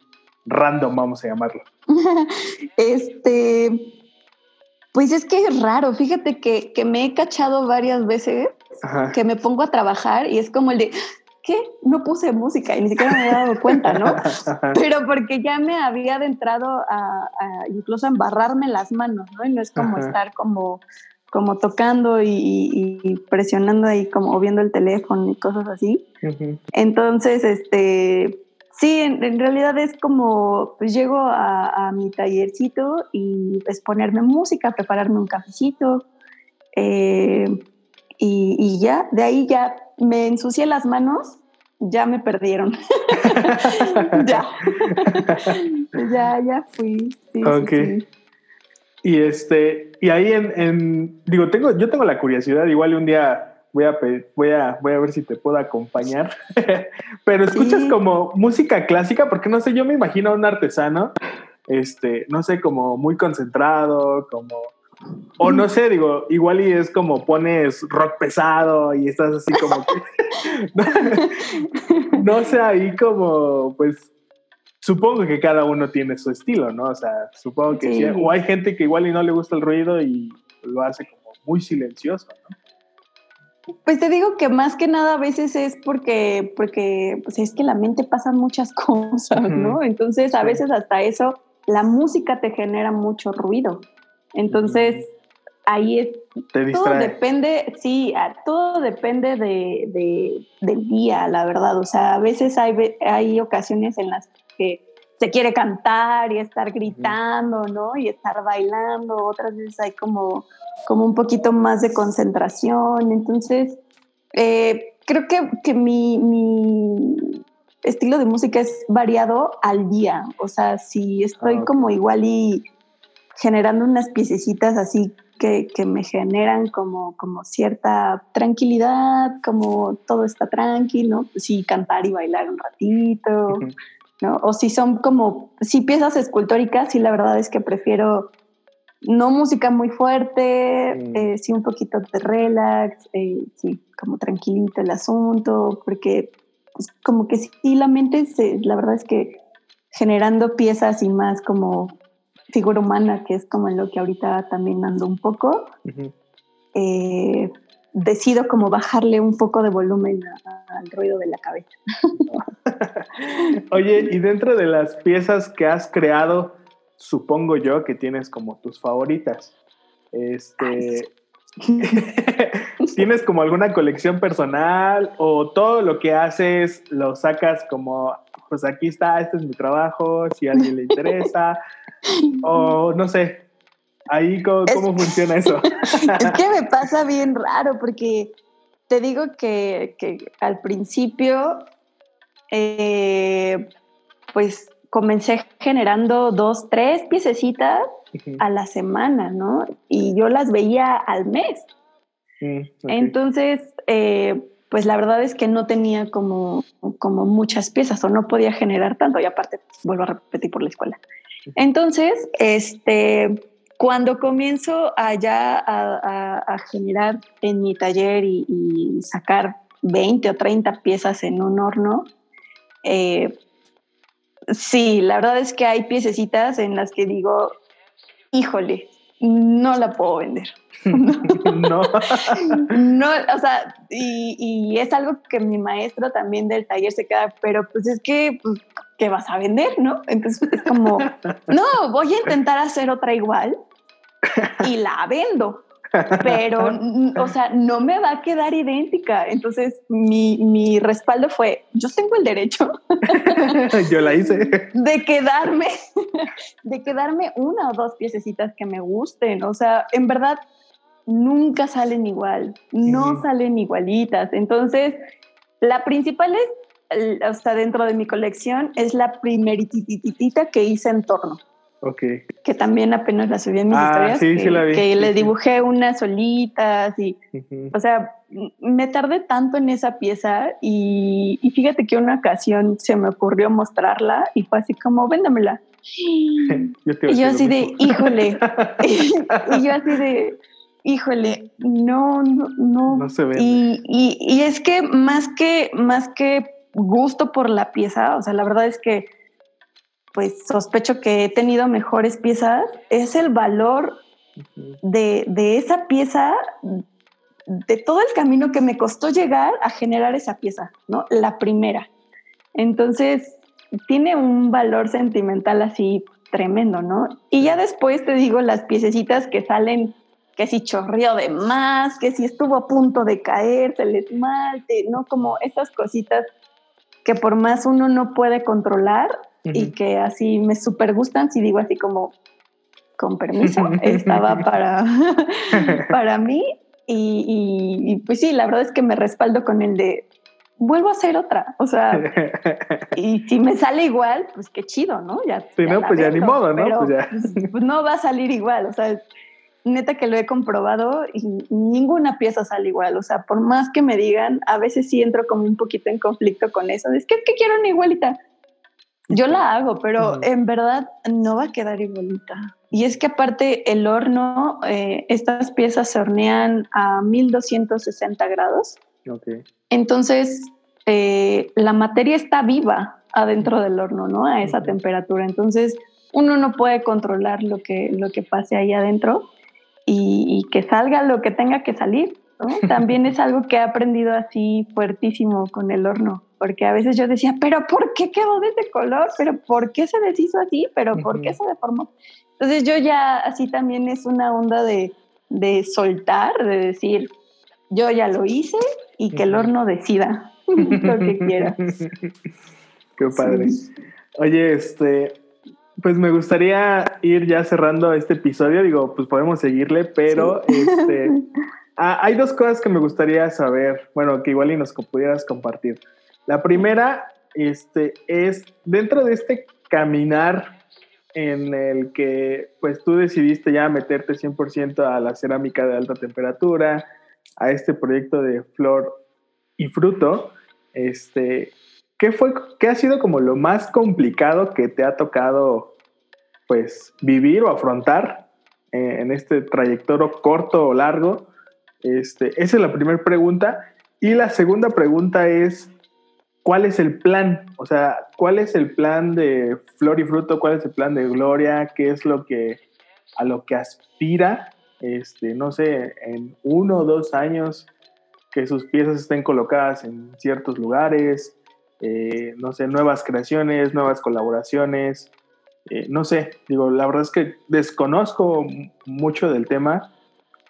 Speaker 2: random, vamos a llamarlo.
Speaker 1: este, pues es que es raro. Fíjate que, que me he cachado varias veces que me pongo a trabajar y es como el de, ¿qué? No puse música y ni siquiera me he dado cuenta, ¿no? Pero porque ya me había adentrado a, incluso a embarrarme las manos, ¿no? Y no es como estar como como tocando y, presionando ahí, como viendo el teléfono y cosas así. Entonces, este, sí, en, realidad es como, pues llego a, mi tallercito y es ponerme música, prepararme un cafecito eh, y, ya, de ahí ya me ensucié las manos, ya me perdieron. ya. ya, ya fui.
Speaker 2: Sí, y este, y ahí en, digo, tengo, yo tengo la curiosidad, igual un día voy a, voy a, voy a ver si te puedo acompañar. Pero escuchas como música clásica, porque no sé, yo me imagino a un artesano, este, no sé, como muy concentrado, como, o no sé, digo, igual y es como pones rock pesado y estás así como no sé, ahí como, pues, supongo que cada uno tiene su estilo, ¿no? O sea, supongo que sí. o hay gente que igual y no le gusta el ruido y lo hace como muy silencioso, ¿no?
Speaker 1: Pues te digo que más que nada a veces es porque, porque pues es que la mente pasa muchas cosas, ¿no? Entonces a veces hasta eso, la música te genera mucho ruido. Entonces ahí es, todo depende, sí, todo depende de, del día, la verdad. O sea, a veces hay, hay ocasiones en las que se quiere cantar y estar gritando, ¿no? Y estar bailando, otras veces hay como, como un poquito más de concentración. Entonces, eh, creo que, que mi, mi, estilo de música es variado al día. O sea, si estoy ah, como igual y generando unas piececitas así que, que, me generan como, como cierta tranquilidad, como todo está tranquilo, pues sí, cantar y bailar un ratito. ¿no? O si son como, si piezas escultóricas, sí, la verdad es que prefiero no música muy fuerte, mm. eh, sí un poquito de relax, eh, sí, como tranquilito el asunto, porque pues, como que sí la mente, se, la verdad es que generando piezas y más como figura humana, que es como en lo que ahorita también ando un poco, decido como bajarle un poco de volumen al ruido de la cabeza.
Speaker 2: Oye, y dentro de las piezas que has creado, supongo yo que tienes como tus favoritas. Este, ¿Tienes como alguna colección personal o todo lo que haces lo sacas como, pues aquí está, este es mi trabajo, si a alguien le interesa? o no sé, Ahí, ¿cómo, funciona eso?
Speaker 1: es que me pasa bien raro porque te digo que, al principio, eh, pues comencé generando dos, tres piececitas a la semana, ¿no? Y yo las veía al mes. Entonces, eh, pues la verdad es que no tenía como, como muchas piezas o no podía generar tanto y aparte, vuelvo a repetir por la escuela. Entonces, este, cuando comienzo allá a, generar en mi taller y, sacar 20 o 30 piezas en un horno, eh, sí, la verdad es que hay piececitas en las que digo, híjole, no la puedo vender. no. no, o sea, y, es algo que mi maestro también del taller se queda, pero pues es que, pues, ¿qué vas a vender, no? Entonces es como, no, voy a intentar hacer otra igual y la vendo. Pero, o sea, no me va a quedar idéntica. Entonces, mi, mi respaldo fue, yo tengo el derecho.
Speaker 2: yo la hice.
Speaker 1: De quedarme, de quedarme una o dos piececitas que me gusten. O sea, en verdad, nunca salen igual, no salen igualitas. Entonces, la principal es, o sea, dentro de mi colección, es la primerititita que hice en torno. Que también apenas la subí en mis
Speaker 2: ah,
Speaker 1: historias.
Speaker 2: Sí,
Speaker 1: que,
Speaker 2: sí la vi.
Speaker 1: que le dibujé unas solitas y, o sea, me tardé tanto en esa pieza y, y, fíjate que una ocasión se me ocurrió mostrarla y fue así como, véndamela. yo y yo así de, híjole. y yo así de, híjole, no, no, no.
Speaker 2: No se ve.
Speaker 1: Y, y, y es que más que, más que gusto por la pieza, o sea, la verdad es que pues sospecho que he tenido mejores piezas, es el valor de, de, esa pieza, de todo el camino que me costó llegar a generar esa pieza, ¿no? La primera. Entonces, tiene un valor sentimental así tremendo, ¿no? Y ya después te digo las piececitas que salen, que si chorreó de más, que si estuvo a punto de caerse el esmalte, ¿no? Como esas cositas que por más uno no puede controlar, y que así me súper gustan, si digo así como, con permiso, estaba para, para mí. Y, pues sí, la verdad es que me respaldo con el de, vuelvo a hacer otra. O sea, y si me sale igual, pues qué chido, ¿no? Ya,
Speaker 2: no, pues ya ni modo, ¿no?
Speaker 1: pues, ya. Pues, pues, no va a salir igual. O sea, neta que lo he comprobado y ninguna pieza sale igual. O sea, por más que me digan, a veces sí entro como un poquito en conflicto con eso. Es que, es que quiero una igualita. Yo la hago, pero en verdad no va a quedar igualita. Y es que aparte el horno, eh, estas piezas se hornean a 1260 grados.
Speaker 2: Okay.
Speaker 1: Entonces, eh, la materia está viva adentro del horno, ¿no? A esa temperatura. Entonces, uno no puede controlar lo que, lo que pase ahí adentro y, y que salga lo que tenga que salir. ¿no? También es algo que he aprendido así fuertísimo con el horno porque a veces yo decía, pero ¿por qué quedó de ese color? ¿Pero por qué se deshizo así? ¿Pero por qué se deformó? Entonces yo ya así también es una onda de, de soltar, de decir, yo ya lo hice y que el horno decida lo que quiera.
Speaker 2: Qué padre. Oye, este, pues me gustaría ir ya cerrando este episodio. Digo, pues podemos seguirle, pero este, ah, hay dos cosas que me gustaría saber. Bueno, que igual y nos pudieras compartir. La primera este, es dentro de este caminar en el que pues tú decidiste ya meterte 100% a la cerámica de alta temperatura, a este proyecto de flor y fruto, este, ¿qué, fue, ¿qué ha sido como lo más complicado que te ha tocado pues vivir o afrontar eh, en este trayectorio corto o largo? Este, esa es la primera pregunta. Y la segunda pregunta es, ¿cuál es el plan? O sea, ¿cuál es el plan de Flor y Fruto? ¿Cuál es el plan de Gloria? ¿Qué es lo que a lo que aspira? Este, no sé, en uno o dos años que sus piezas estén colocadas en ciertos lugares, eh, no sé, nuevas creaciones, nuevas colaboraciones, eh, no sé, digo, la verdad es que desconozco mucho del tema,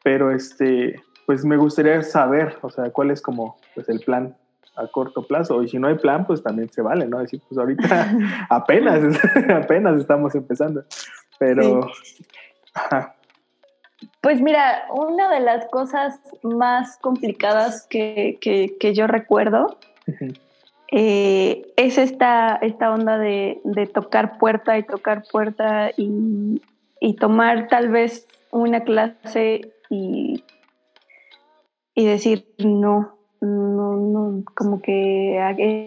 Speaker 2: pero este, pues me gustaría saber, o sea, cuál es como pues, el plan a corto plazo. Y si no hay plan, pues también se vale, ¿no? Decir, pues ahorita apenas, apenas estamos empezando. Pero...
Speaker 1: Pues mira, una de las cosas más complicadas que, que, yo recuerdo eh, es esta, esta onda de, de, tocar puerta y tocar puerta y, y tomar tal vez una clase y, y decir, no, no, no, como que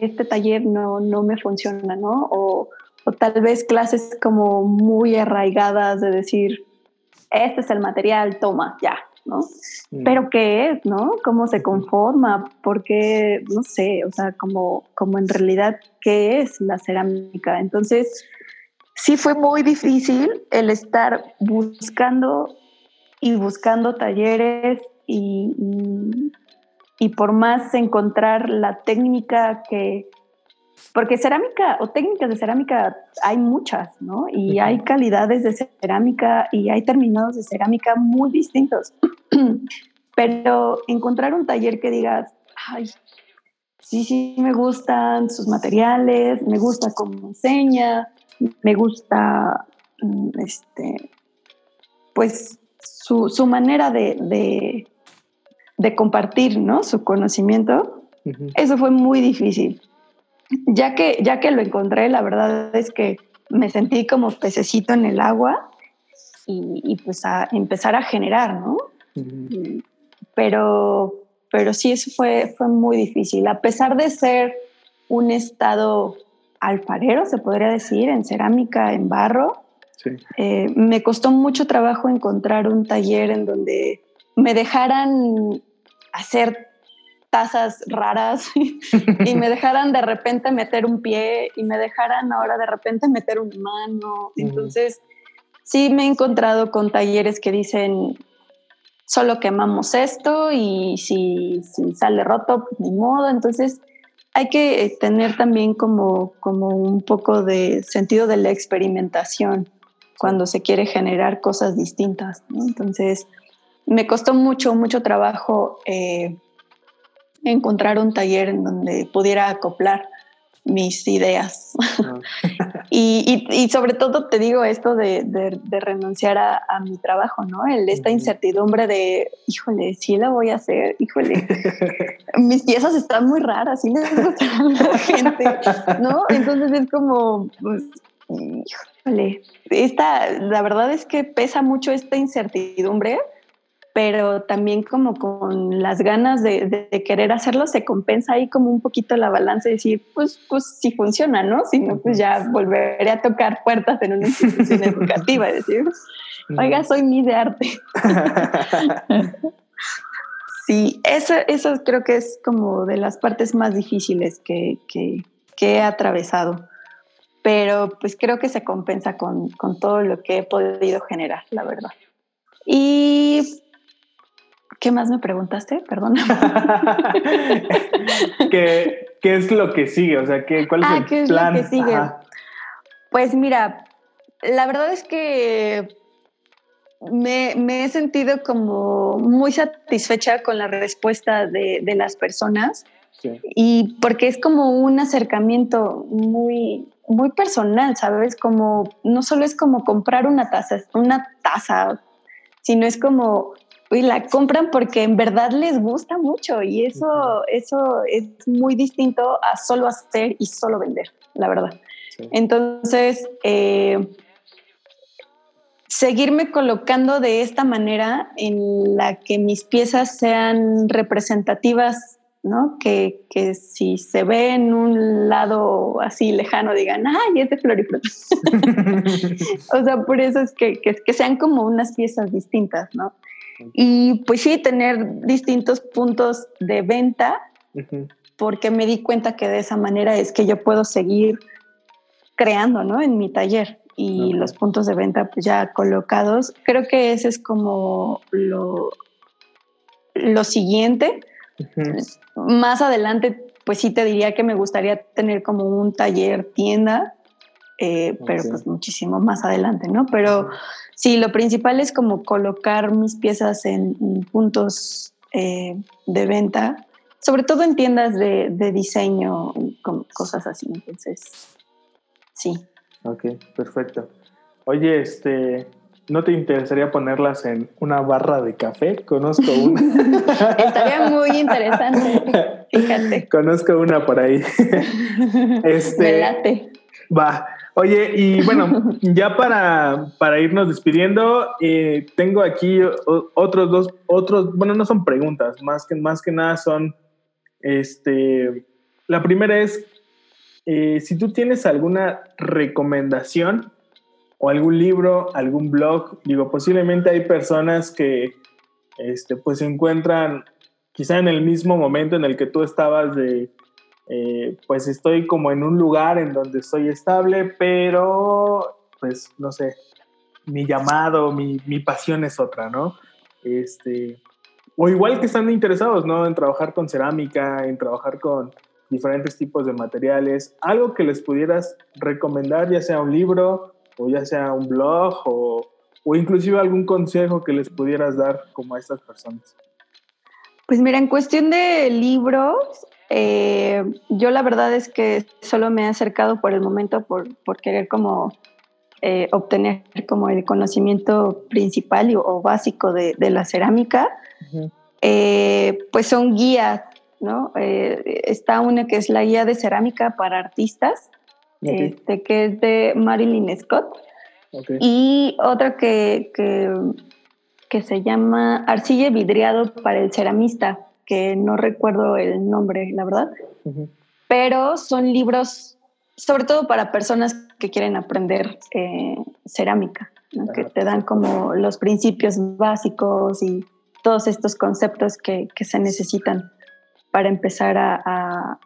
Speaker 1: este taller no, no me funciona, ¿no? O, o, tal vez clases como muy arraigadas de decir, este es el material, toma, ya, ¿no? Mm. Pero ¿qué es, no? ¿Cómo se conforma? ¿Por qué? No sé, o sea, como, como en realidad, ¿qué es la cerámica? Entonces, sí fue muy difícil el estar buscando y buscando talleres y, y por más encontrar la técnica que, porque cerámica o técnicas de cerámica hay muchas, ¿no? Y hay calidades de cerámica y hay terminados de cerámica muy distintos. Pero encontrar un taller que digas, ay, sí, sí, me gustan sus materiales, me gusta cómo enseña, me gusta, mm, este, pues, su, su manera de de compartir ¿no? su conocimiento, eso fue muy difícil. Ya que, ya que lo encontré, la verdad es que me sentí como pececito en el agua y, pues a empezar a generar, ¿no? Pero, pero sí, eso fue, fue muy difícil. A pesar de ser un estado alfarero, se podría decir, en cerámica, en barro, eh, me costó mucho trabajo encontrar un taller en donde me dejaran hacer tazas raras y me dejaran de repente meter un pie y me dejaran ahora de repente meter una mano. Entonces, sí me he encontrado con talleres que dicen, solo quemamos esto y si, sale roto, pues ni modo. Entonces, hay que tener también como, como un poco de sentido de la experimentación cuando se quiere generar cosas distintas. Entonces, me costó mucho, mucho trabajo eh, encontrar un taller en donde pudiera acoplar mis ideas. Ah. y, sobre todo te digo esto de, renunciar a, mi trabajo, ¿no? El, esta incertidumbre de, híjole, sí la voy a hacer, híjole, mis piezas están muy raras, sí les gustan a la gente, ¿no? Entonces es como, pues, híjole, esta, la verdad es que pesa mucho esta incertidumbre pero también como con las ganas de, querer hacerlo se compensa ahí como un poquito la balanza y decir, pues, pues si funciona, ¿no? Si no, pues ya volveré a tocar puertas en una institución educativa y decir, oiga, soy mi de arte. sí, eso, eso creo que es como de las partes más difíciles que, que, he atravesado pero pues creo que se compensa con, con, todo lo que he podido generar, la verdad. Y ¿Qué más me preguntaste? Perdón.
Speaker 2: ¿Qué, es lo que sigue? O sea, ¿qué, ¿cuál es ah, el ¿qué es Lo que sigue?
Speaker 1: Pues mira, la verdad es que me, he sentido como muy satisfecha con la respuesta de, las personas. Y porque es como un acercamiento muy, muy personal, ¿sabes? Como no solo es como comprar una taza, una taza, sino es como y la compran porque en verdad les gusta mucho y eso, eso es muy distinto a solo hacer y solo vender, la verdad. Entonces, eh, seguirme colocando de esta manera en la que mis piezas sean representativas, ¿no? Que, que si se ve en un lado así lejano digan, ay, es de Florifruta. o sea, por eso es que, que, que sean como unas piezas distintas, ¿no? Y pues sí, tener distintos puntos de venta, porque me di cuenta que de esa manera es que yo puedo seguir creando, ¿no? En mi taller y los puntos de venta pues ya colocados. Creo que ese es como lo, lo siguiente. Más adelante, pues sí te diría que me gustaría tener como un taller tienda, eh, pero pues muchísimo más adelante, ¿no? Pero Sí, lo principal es como colocar mis piezas en, puntos eh, de venta, sobre todo en tiendas de, diseño, con cosas así. Entonces, sí.
Speaker 2: Ok, perfecto. Oye, este, ¿no te interesaría ponerlas en una barra de café? Conozco una.
Speaker 1: Estaría muy interesante, fíjate.
Speaker 2: Conozco una por ahí.
Speaker 1: este, late.
Speaker 2: Va. Oye, y bueno, ya para, para irnos despidiendo, eh, tengo aquí otros dos, otros, bueno, no son preguntas, más que, más que nada son, este, la primera es, eh, si tú tienes alguna recomendación o algún libro, algún blog, digo, posiblemente hay personas que, este, pues se encuentran quizá en el mismo momento en el que tú estabas de eh, pues estoy como en un lugar en donde estoy estable, pero pues no sé, mi llamado, mi, mi pasión es otra, ¿no? Este, o igual que están interesados, ¿no? En trabajar con cerámica, en trabajar con diferentes tipos de materiales, algo que les pudieras recomendar, ya sea un libro o ya sea un blog o, o inclusive algún consejo que les pudieras dar como a estas personas.
Speaker 1: Pues mira, en cuestión de libros, eh, yo la verdad es que solo me he acercado por el momento por, por querer como eh, obtener como el conocimiento principal o básico de, de la cerámica. Eh, pues son guías, ¿no? está una que es la guía de cerámica para artistas, este, que es de Marilyn Scott. Y otro que, que, se llama Arcilla Vidriado para el Ceramista, que no recuerdo el nombre, la verdad. Pero son libros, sobre todo para personas que quieren aprender eh, cerámica, que te dan como los principios básicos y todos estos conceptos que, se necesitan para empezar a,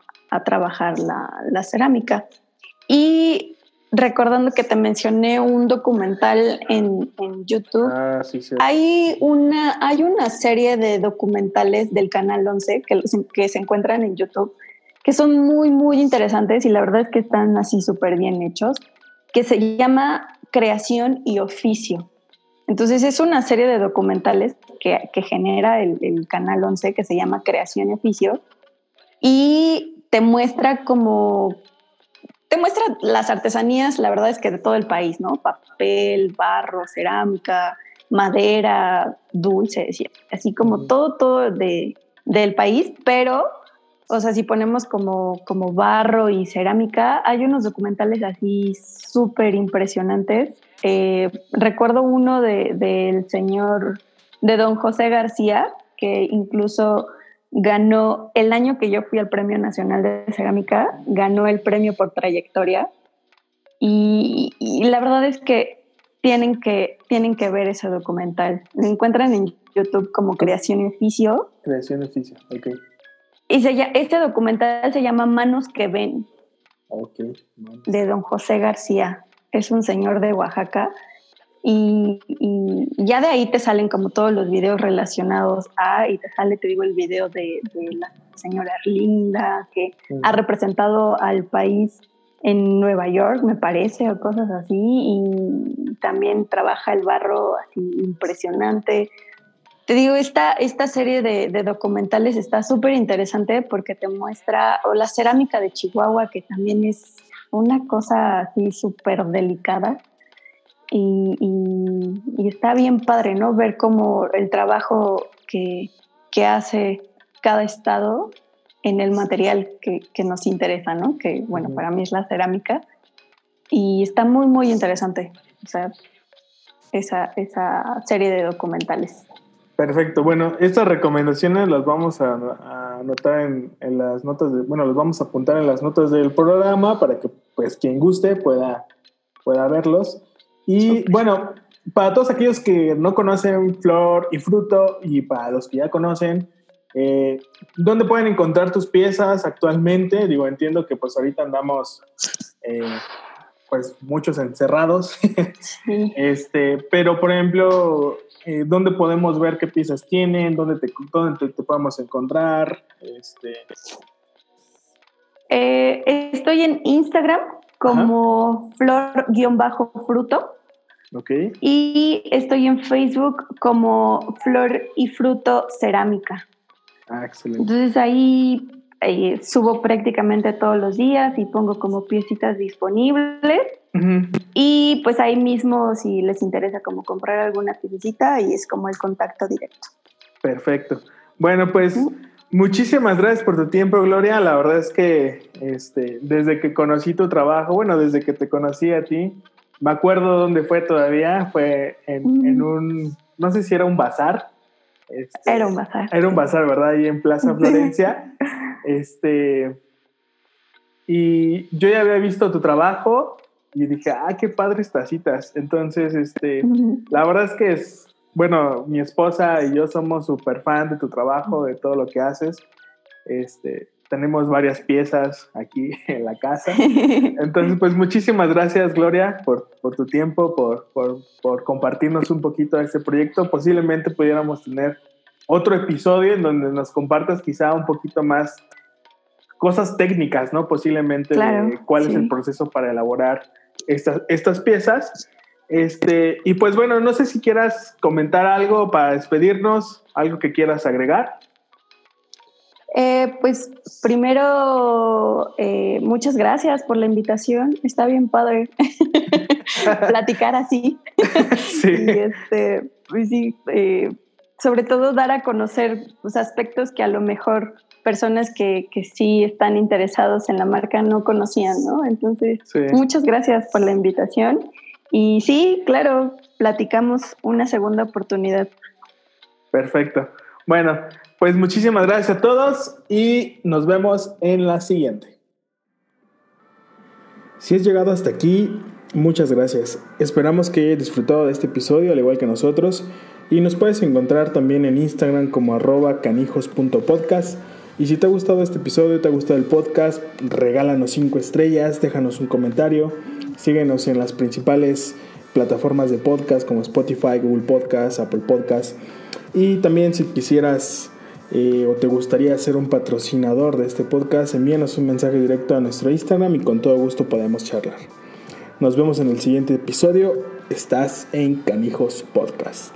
Speaker 1: trabajar la, cerámica. Y recordando que te mencioné un documental en, YouTube, ah, Hay, una, hay una serie de documentales del Canal 11 que, que se encuentran en YouTube que son muy, muy interesantes y la verdad es que están así súper bien hechos, que se llama Creación y Oficio. Entonces es una serie de documentales que, genera el, el, Canal 11 que se llama Creación y Oficio y te muestra como, te muestra las artesanías, la verdad es que de todo el país, ¿no? Papel, barro, cerámica, madera, dulce, así como todo, todo de, del país, pero o sea, si ponemos como, como barro y cerámica, hay unos documentales así súper impresionantes. Eh, recuerdo uno del señor, de don José García, que incluso ganó el año que yo fui al Premio Nacional de Cerámica, ganó el premio por trayectoria. Y, la verdad es que tienen que, tienen que ver ese documental. Lo encuentran en YouTube como Creación y Oficio.
Speaker 2: Creación y Oficio, ok.
Speaker 1: Y este documental se llama Manos que ven. De don José García. Es un señor de Oaxaca. Y, ya de ahí te salen como todos los videos relacionados a, y te sale, te digo, el video de, la señora Linda, que ha representado al país en Nueva York, me parece, o cosas así, y también trabaja el barro así impresionante. Te digo, esta, esta serie de, documentales está súper interesante porque te muestra, o la cerámica de Chihuahua, que también es una cosa así súper delicada. Y, está bien padre, ¿no? Ver cómo el trabajo que, hace cada estado en el material que, nos interesa, ¿no? Que, bueno, para mí es la cerámica. Y está muy, muy interesante. O sea, esa, esa serie de documentales.
Speaker 2: Perfecto. Bueno, estas recomendaciones las vamos a, anotar en, las notas, de, bueno, las vamos a apuntar en las notas del programa para que pues quien guste pueda, pueda verlos. Y bueno, para todos aquellos que no conocen Flor y Fruto y para los que ya conocen, eh, ¿dónde pueden encontrar tus piezas actualmente? Digo, entiendo que pues ahorita andamos eh, pues muchos encerrados, este, pero por ejemplo, eh, dónde podemos ver qué piezas tienen, dónde te, dónde te, podemos encontrar. Este.
Speaker 1: Estoy en Instagram como flor-fruto.
Speaker 2: Ok.
Speaker 1: Y estoy en Facebook como Flor y Fruto Cerámica.
Speaker 2: Ah, excelente.
Speaker 1: Entonces ahí, ahí subo prácticamente todos los días y pongo como piecitas disponibles. Y pues ahí mismo, si les interesa como comprar alguna piecita, y es como el contacto directo.
Speaker 2: Perfecto. Bueno, pues muchísimas gracias por tu tiempo, Gloria. La verdad es que este, desde que conocí tu trabajo, bueno, desde que te conocí a ti, me acuerdo dónde fue todavía, fue en, un, no sé si era un bazar.
Speaker 1: Este, era un bazar.
Speaker 2: Era un bazar, ¿verdad? Ahí en Plaza Florencia. este, y yo ya había visto tu trabajo y dije, ah, qué padres tacitas. Entonces, este, la verdad es que es, bueno, mi esposa y yo somos súper fan de tu trabajo, de todo lo que haces. Este, tenemos varias piezas aquí en la casa. Entonces, pues muchísimas gracias, Gloria, por, por tu tiempo, por, por, por, compartirnos un poquito de este proyecto. Posiblemente pudiéramos tener otro episodio en donde nos compartas quizá un poquito más cosas técnicas, ¿no? Posiblemente de cuál es el proceso para elaborar estas, estas piezas. Este, y pues bueno, no sé si quieras comentar algo para despedirnos, algo que quieras agregar.
Speaker 1: Eh, pues primero, eh, muchas gracias por la invitación. Está bien padre platicar así. sí. y este, pues sí, eh, sobre todo dar a conocer los aspectos que a lo mejor personas que, que, sí están interesados en la marca no conocían, ¿no? Entonces, muchas gracias por la invitación. Y sí, claro, platicamos una segunda oportunidad.
Speaker 2: Perfecto. Bueno, pues muchísimas gracias a todos y nos vemos en la siguiente. Si has llegado hasta aquí, muchas gracias. Esperamos que hayas disfrutado de este episodio al igual que nosotros y nos puedes encontrar también en Instagram como arroba canijos.podcast. Y si te ha gustado este episodio, te ha gustado el podcast, regálanos 5 estrellas, déjanos un comentario, síguenos en las principales plataformas de podcast como Spotify, Google Podcast, Apple Podcast. Y también si quisieras eh, o te gustaría ser un patrocinador de este podcast, envíanos un mensaje directo a nuestro Instagram y con todo gusto podemos charlar. Nos vemos en el siguiente episodio. Estás en Canijos Podcast.